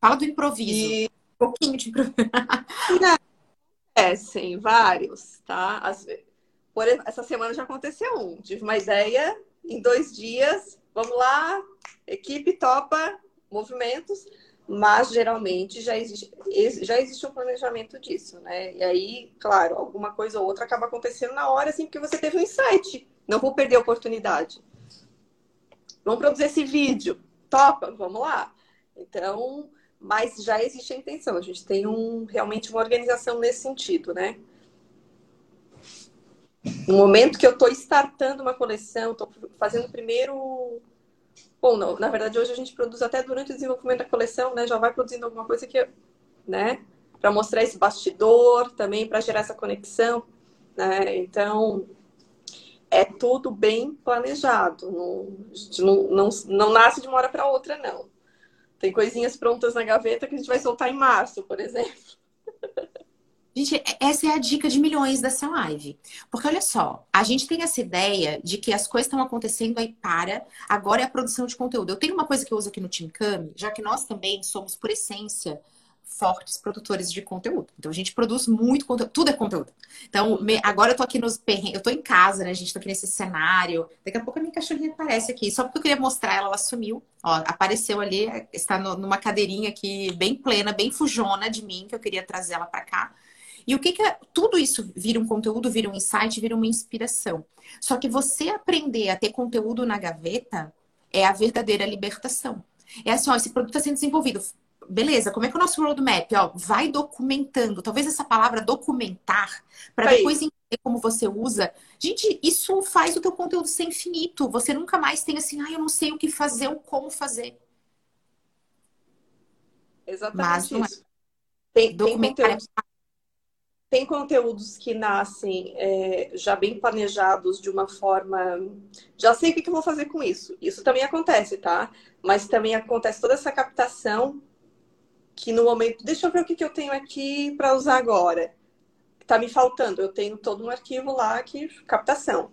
Fala do improviso. E... Um pouquinho de improviso. (laughs) Acontecem vários, tá? As... Por... Essa semana já aconteceu um. Tive uma ideia em dois dias. Vamos lá, equipe topa movimentos mas geralmente já existe, já existe um planejamento disso, né? E aí, claro, alguma coisa ou outra acaba acontecendo na hora, assim, porque você teve um insight. Não vou perder a oportunidade. Vamos produzir esse vídeo. Topa, vamos lá. Então, mas já existe a intenção. A gente tem um, realmente uma organização nesse sentido, né? No momento que eu estou startando uma coleção, estou fazendo o primeiro Bom, não, na verdade, hoje a gente produz até durante o desenvolvimento da coleção, né? Já vai produzindo alguma coisa que, né? Para mostrar esse bastidor também, para gerar essa conexão, né? Então, é tudo bem planejado. Não, não, não, não nasce de uma hora para outra, não. Tem coisinhas prontas na gaveta que a gente vai soltar em março, por exemplo. (laughs) Gente, essa é a dica de milhões dessa live. Porque olha só, a gente tem essa ideia de que as coisas estão acontecendo aí para, agora é a produção de conteúdo. Eu tenho uma coisa que eu uso aqui no Team Cami, já que nós também somos, por essência, fortes produtores de conteúdo. Então a gente produz muito conteúdo, tudo é conteúdo. Então, me, agora eu tô aqui nos perrengues, eu tô em casa, né? A gente tá aqui nesse cenário. Daqui a pouco a minha cachorrinha aparece aqui. Só porque eu queria mostrar ela, ela sumiu. Ó, apareceu ali, está no, numa cadeirinha aqui bem plena, bem fujona de mim, que eu queria trazer ela para cá. E o que, que é? Tudo isso vira um conteúdo, vira um insight, vira uma inspiração. Só que você aprender a ter conteúdo na gaveta é a verdadeira libertação. É assim, ó, esse produto está sendo desenvolvido. Beleza, como é que é o nosso roadmap? Ó, vai documentando. Talvez essa palavra documentar, para depois entender como você usa. Gente, isso faz o teu conteúdo ser infinito. Você nunca mais tem assim, ah, eu não sei o que fazer ou como fazer. Exatamente Mas, isso. É. Tem, tem conteúdo tem conteúdos que nascem é, já bem planejados de uma forma. Já sei o que eu vou fazer com isso. Isso também acontece, tá? Mas também acontece toda essa captação que no momento. Deixa eu ver o que eu tenho aqui para usar agora. Tá me faltando. Eu tenho todo um arquivo lá que captação.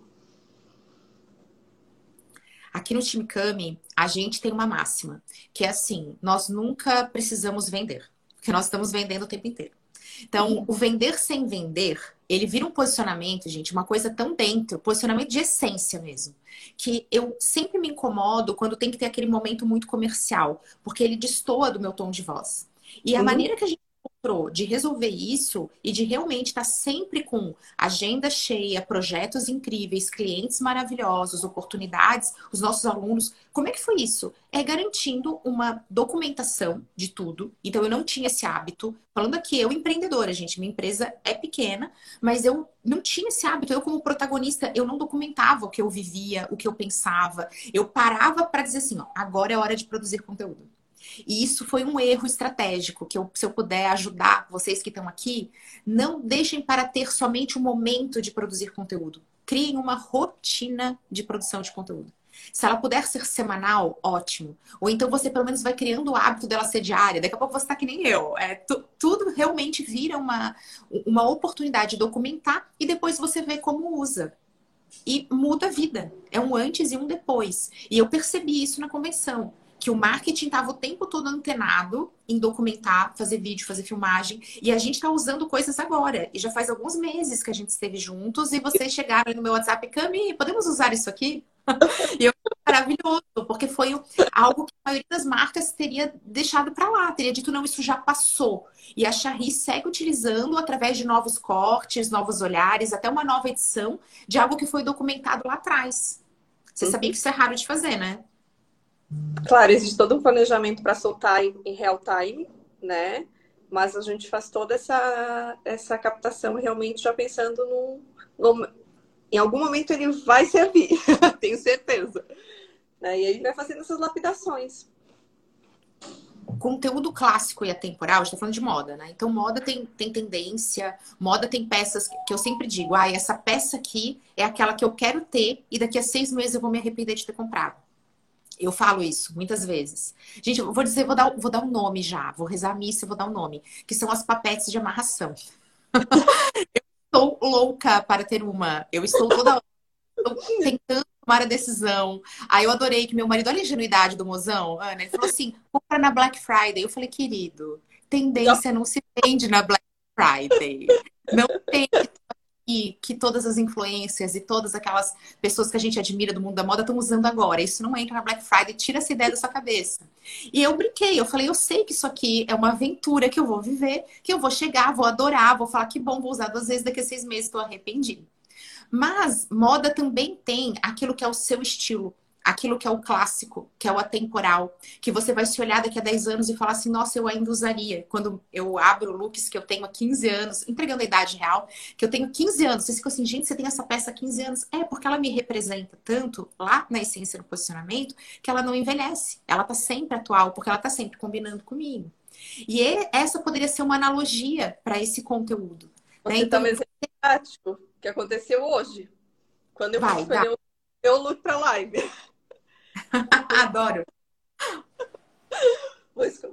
Aqui no Time Kami, a gente tem uma máxima, que é assim: nós nunca precisamos vender, porque nós estamos vendendo o tempo inteiro. Então, o vender sem vender, ele vira um posicionamento, gente, uma coisa tão dentro, posicionamento de essência mesmo. Que eu sempre me incomodo quando tem que ter aquele momento muito comercial, porque ele destoa do meu tom de voz. E a maneira que a gente encontrou de resolver isso e de realmente estar sempre com agenda cheia, projetos incríveis, clientes maravilhosos, oportunidades, os nossos alunos. Como é que foi isso? É garantindo uma documentação de tudo. Então, eu não tinha esse hábito. Falando aqui, eu empreendedora, gente, minha empresa é pequena, mas eu não tinha esse hábito. Eu, como protagonista, eu não documentava o que eu vivia, o que eu pensava. Eu parava para dizer assim: ó, agora é hora de produzir conteúdo. E isso foi um erro estratégico que eu, se eu puder ajudar vocês que estão aqui, não deixem para ter somente o um momento de produzir conteúdo. Criem uma rotina de produção de conteúdo. Se ela puder ser semanal, ótimo. Ou então você pelo menos vai criando o hábito dela ser diária. Daqui a pouco você está que nem eu. É, tu, tudo realmente vira uma, uma oportunidade de documentar e depois você vê como usa. e muda a vida. É um antes e um depois. E eu percebi isso na convenção que o marketing estava o tempo todo antenado em documentar, fazer vídeo, fazer filmagem. E a gente está usando coisas agora. E já faz alguns meses que a gente esteve juntos e vocês chegaram no meu WhatsApp, Cami, podemos usar isso aqui? (laughs) e eu maravilhoso, porque foi algo que a maioria das marcas teria deixado para lá, teria dito, não, isso já passou. E a Charri segue utilizando através de novos cortes, novos olhares, até uma nova edição de algo que foi documentado lá atrás. Você sabia que isso é raro de fazer, né? Claro, existe todo um planejamento para soltar em, real time, né? Mas a gente faz toda essa, essa captação realmente já pensando no, no em algum momento ele vai servir, (laughs) tenho certeza. Né? E aí vai fazendo essas lapidações. Conteúdo clássico e atemporal, a gente tá falando de moda, né? Então, moda tem, tem tendência, moda tem peças que eu sempre digo, ah, essa peça aqui é aquela que eu quero ter e daqui a seis meses eu vou me arrepender de ter comprado. Eu falo isso muitas vezes. Gente, eu vou dizer, vou dar, vou dar um nome já, vou rezar a missa, vou dar um nome, que são as papetes de amarração. (laughs) eu estou louca para ter uma. Eu estou toda tentando tomar a decisão. Aí eu adorei que meu marido, olha a ingenuidade do mozão, Ana, ele falou assim: compra na Black Friday. Eu falei, querido, tendência não se vende na Black Friday. Não tem que, todas as influências e todas aquelas pessoas que a gente admira do mundo da moda estão usando agora. Isso não entra na Black Friday, tira essa ideia da sua cabeça. E eu brinquei, eu falei, eu sei que isso aqui é uma aventura que eu vou viver, que eu vou chegar, vou adorar, vou falar que bom, vou usar duas vezes, daqui a seis meses estou arrependido. Mas moda também tem aquilo que é o seu estilo aquilo que é o clássico, que é o atemporal, que você vai se olhar daqui a 10 anos e falar assim, nossa, eu ainda usaria. Quando eu abro looks que eu tenho há 15 anos, entregando a idade real, que eu tenho 15 anos, vocês ficam assim, gente, você tem essa peça há 15 anos? É, porque ela me representa tanto lá na essência do posicionamento, que ela não envelhece. Ela tá sempre atual, porque ela tá sempre combinando comigo. E essa poderia ser uma analogia para esse conteúdo. Né? Você né? então, um exemplo prático que aconteceu hoje. Quando eu vai, fui escolher o meu look para live. (laughs) Adoro.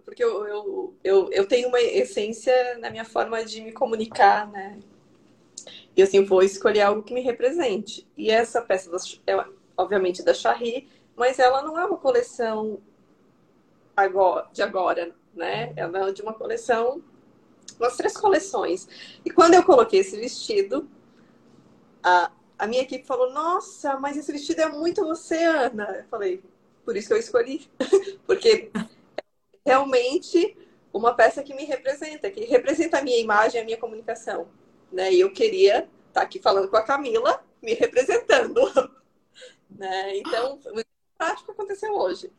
Porque eu, eu, eu, eu tenho uma essência na minha forma de me comunicar, né? E assim, vou escolher algo que me represente. E essa peça, é, obviamente, da Charry, mas ela não é uma coleção agora, de agora, né? Ela é de uma coleção, umas três coleções. E quando eu coloquei esse vestido, a, a minha equipe falou: Nossa, mas esse vestido é muito você, Ana. Eu falei: Por isso que eu escolhi. (laughs) Porque é realmente uma peça que me representa, que representa a minha imagem, a minha comunicação. Né? E eu queria estar tá aqui falando com a Camila, me representando. (laughs) né? Então, muito prático aconteceu hoje.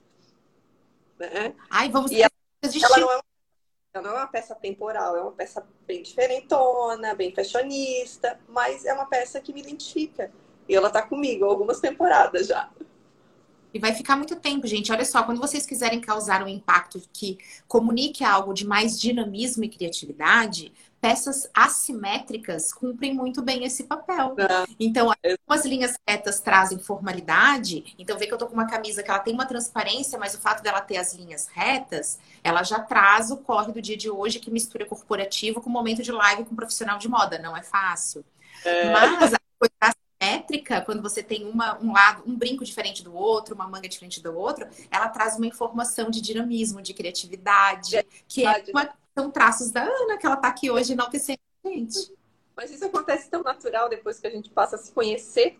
Né? Ai, vamos e ela, ela não é ela não é uma peça temporal, é uma peça bem diferentona, bem fashionista, mas é uma peça que me identifica. E ela tá comigo há algumas temporadas já. E vai ficar muito tempo, gente. Olha só, quando vocês quiserem causar um impacto que comunique algo de mais dinamismo e criatividade, peças assimétricas cumprem muito bem esse papel. É. Então, algumas linhas retas trazem formalidade. Então, vê que eu tô com uma camisa que ela tem uma transparência, mas o fato dela ter as linhas retas, ela já traz o corre do dia de hoje que mistura corporativo com momento de live com profissional de moda. Não é fácil. É. Mas a coisa assimétrica, quando você tem uma, um lado, um brinco diferente do outro, uma manga diferente do outro, ela traz uma informação de dinamismo, de criatividade, é. que é uma são traços da Ana, que ela está aqui hoje enaltecendo a gente. Mas isso acontece tão natural depois que a gente passa a se conhecer.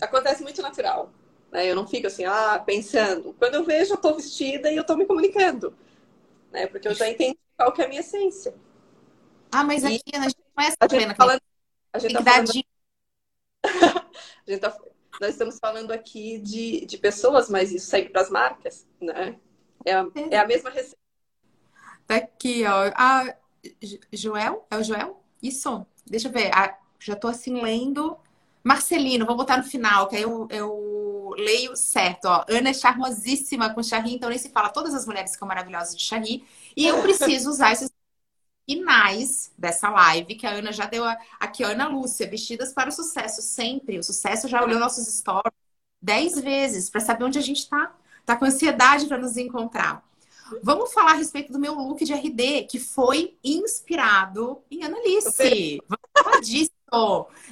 Acontece muito natural. Né? Eu não fico assim, ah, pensando. Quando eu vejo, eu estou vestida e eu estou me comunicando. Né? Porque eu já entendi qual que é a minha essência. Ah, mas aqui e... a gente não é essa a gente falando, a gente tá falando... (laughs) a tá... Nós estamos falando aqui de, de pessoas, mas isso segue para as marcas, né? É a, é. é a mesma receita Tá aqui, ó. Ah, Joel? É o Joel? Isso. Deixa eu ver. Ah, já tô assim lendo. Marcelino, vou botar no final, que aí eu, eu leio certo. Ó. Ana é charmosíssima com Charri, então nem se fala. Todas as mulheres ficam maravilhosas de Charri. E eu (laughs) preciso usar esses finais dessa live, que a Ana já deu aqui, ó, Ana Lúcia, vestidas para o sucesso, sempre. O sucesso já olhou nossos stories dez vezes para saber onde a gente tá. Tá com ansiedade para nos encontrar. Vamos falar a respeito do meu look de RD, que foi inspirado em Annalise. Vamos falar disso.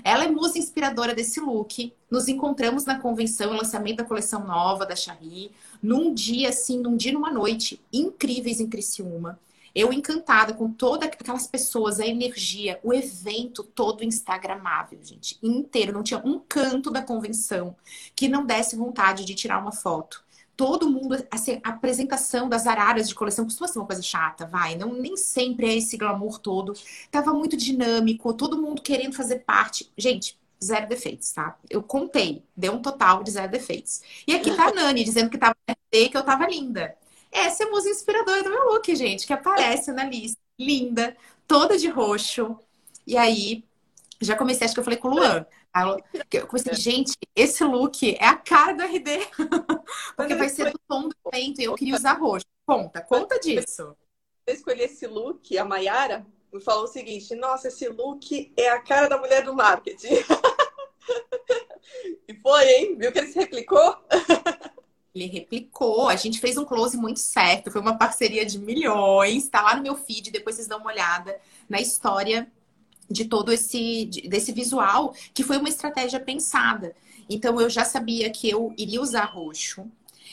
Ela é musa inspiradora desse look. Nos encontramos na convenção, lançamento da coleção nova da Charrie, num dia assim, num dia numa noite incríveis em Criciúma. Eu encantada com todas aquelas pessoas, a energia, o evento todo instagramável, gente, inteiro. Não tinha um canto da convenção que não desse vontade de tirar uma foto todo mundo, assim, a apresentação das araras de coleção costuma ser uma coisa chata, vai, não nem sempre é esse glamour todo. Tava muito dinâmico, todo mundo querendo fazer parte. Gente, zero defeitos, tá? Eu contei, deu um total de zero defeitos. E aqui tá a Nani dizendo que tava que eu tava linda. Essa é a música inspiradora do meu look, gente, que aparece na lista. Linda, toda de roxo. E aí, já comecei, acho que eu falei com o Luan. Eu comecei, gente, esse look é a cara do RD. (laughs) Porque vai ser do tom do evento e eu queria usar roxo. Conta, conta disso. Eu escolhi esse look, a Mayara me falou o seguinte: nossa, esse look é a cara da mulher do marketing. (laughs) e foi, hein? Viu que ele se replicou? (laughs) Ele replicou. A gente fez um close muito certo. Foi uma parceria de milhões. Tá lá no meu feed. Depois vocês dão uma olhada na história de todo esse desse visual, que foi uma estratégia pensada. Então eu já sabia que eu iria usar roxo.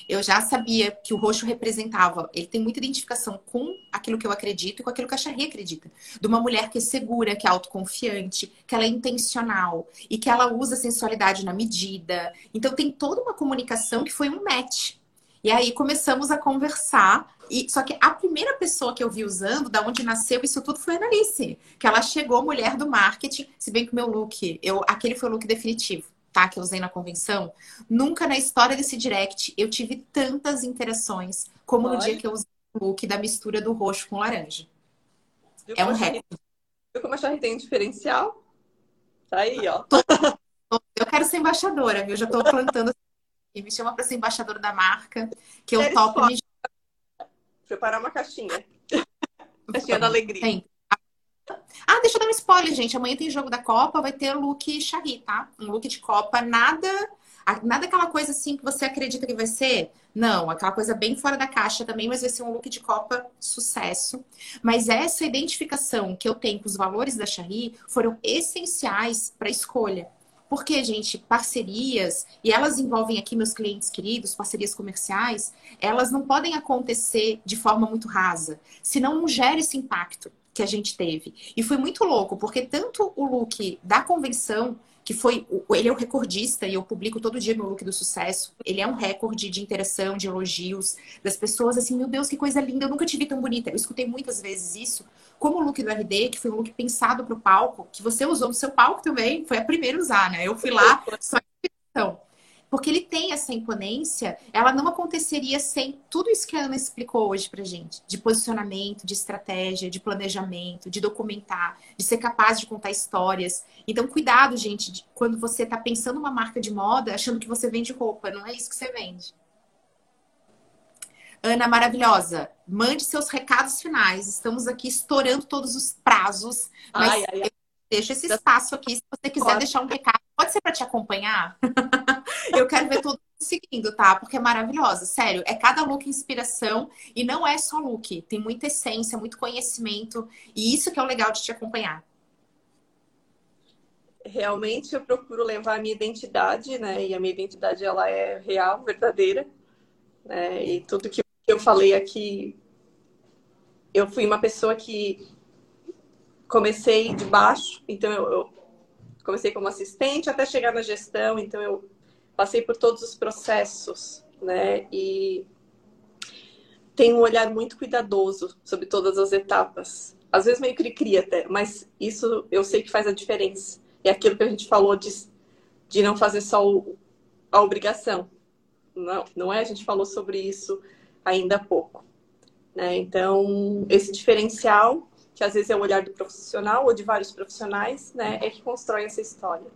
Eu já sabia que o roxo representava, ele tem muita identificação com aquilo que eu acredito e com aquilo que a Charrie acredita. De uma mulher que é segura, que é autoconfiante, que ela é intencional e que ela usa sensualidade na medida. Então tem toda uma comunicação que foi um match. E aí começamos a conversar e, só que a primeira pessoa que eu vi usando, da onde nasceu isso tudo, foi a Analice. Que ela chegou mulher do marketing, se bem que o meu look, eu, aquele foi o look definitivo, tá? Que eu usei na convenção. Nunca na história desse direct eu tive tantas interações como Olha. no dia que eu usei o look da mistura do roxo com laranja. É um recorde. Viu como a Charlie tem um diferencial? Tá aí, ó. (laughs) Eu quero ser embaixadora, viu? Já tô plantando. Me chama para ser embaixadora da marca, que eu topo me preparar uma caixinha. (laughs) caixinha da alegria. Tem. Ah, deixa eu dar um spoiler, gente. Amanhã tem jogo da Copa, vai ter look Charri, tá? Um look de Copa, nada. Nada aquela coisa assim que você acredita que vai ser. Não, aquela coisa bem fora da caixa também, mas vai ser um look de Copa sucesso. Mas essa identificação que eu tenho com os valores da Charri foram essenciais para a escolha. Porque, gente, parcerias, e elas envolvem aqui meus clientes queridos, parcerias comerciais, elas não podem acontecer de forma muito rasa, senão não gera esse impacto que a gente teve. E foi muito louco, porque tanto o look da convenção que foi. Ele é o recordista e eu publico todo dia meu look do sucesso. Ele é um recorde de interação, de elogios, das pessoas assim, meu Deus, que coisa linda, eu nunca te vi tão bonita. Eu escutei muitas vezes isso. Como o look do RD, que foi um look pensado para o palco, que você usou no seu palco também, foi a primeira a usar, né? Eu fui lá só em porque ele tem essa imponência, ela não aconteceria sem tudo isso que a Ana explicou hoje pra gente, de posicionamento, de estratégia, de planejamento, de documentar, de ser capaz de contar histórias. Então, cuidado, gente, quando você tá pensando uma marca de moda, achando que você vende roupa, não é isso que você vende. Ana maravilhosa, mande seus recados finais. Estamos aqui estourando todos os prazos, mas ai, ai, ai. deixa esse espaço aqui se você quiser deixar um recado. Pode ser para te acompanhar? (laughs) Eu quero ver todo mundo seguindo, tá? Porque é maravilhosa. Sério, é cada look inspiração e não é só look. Tem muita essência, muito conhecimento. E isso que é o legal de te acompanhar. Realmente eu procuro levar a minha identidade, né? E a minha identidade ela é real, verdadeira. Né? E tudo que eu falei aqui, eu fui uma pessoa que comecei de baixo, então eu, eu comecei como assistente até chegar na gestão, então eu passei por todos os processos, né? E tenho um olhar muito cuidadoso sobre todas as etapas. Às vezes meio cri-cri até, mas isso eu sei que faz a diferença. É aquilo que a gente falou de, de não fazer só o, a obrigação. Não, não é? A gente falou sobre isso ainda há pouco. Né? Então, esse diferencial, que às vezes é o olhar do profissional ou de vários profissionais, né, é que constrói essa história.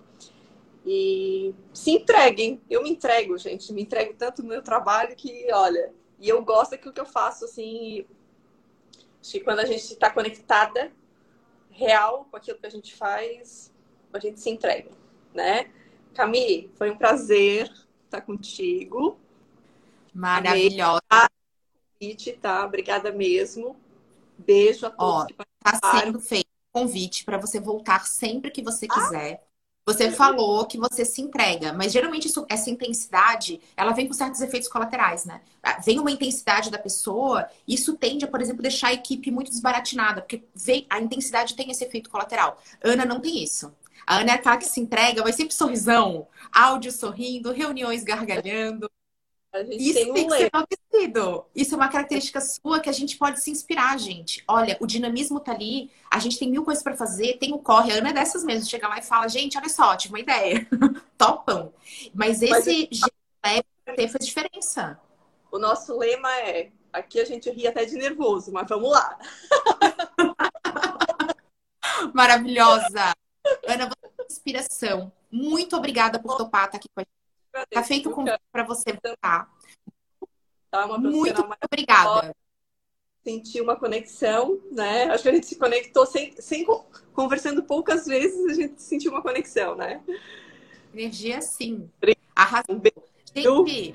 E se entreguem. Eu me entrego, gente. Me entrego tanto no meu trabalho que, olha, e eu gosto daquilo que eu faço, assim. Acho que quando a gente está conectada, real com aquilo que a gente faz, a gente se entrega, né? Cami, foi um prazer estar contigo. Maravilhosa. Convite, tá? Obrigada mesmo. Beijo a todos Ó, que Tá sendo feito convite para você voltar sempre que você quiser. Você falou que você se entrega, mas geralmente isso, essa intensidade, ela vem com certos efeitos colaterais, né? Ah, vem uma intensidade da pessoa, isso tende a, por exemplo, deixar a equipe muito desbaratinada, porque vem, a intensidade tem esse efeito colateral. Ana não tem isso. A Ana é aquela que se entrega, vai sempre sorrisão, áudio sorrindo, reuniões gargalhando. Isso tem, um tem que ser enaltecido. Isso é uma característica sua que a gente pode se inspirar, gente. Olha, o dinamismo tá ali, a gente tem mil coisas para fazer, tem o corre. A Ana é dessas mesmo, chega lá e fala, gente, olha só, tive uma ideia. (laughs) Topam. Mas esse jeito leve faz diferença. O nosso lema é, aqui a gente ri até de nervoso, mas vamos lá. (laughs) Maravilhosa. Ana, você é inspiração. Muito obrigada por topar estar aqui com a gente. Tá feito com para você voltar. Tá uma Muito obrigada. Sentir uma conexão, né? Acho que a gente se conectou sem, sem conversando poucas vezes, a gente sentiu uma conexão, né? Energia sim. Arrasou. Gente,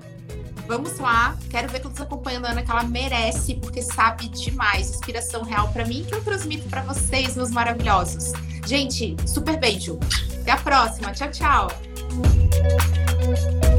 vamos lá. Quero ver todos acompanhando a Ana, que ela merece, porque sabe demais. Inspiração real para mim, que eu transmito para vocês, meus maravilhosos. Gente, super beijo. Até a próxima. Tchau, tchau. You.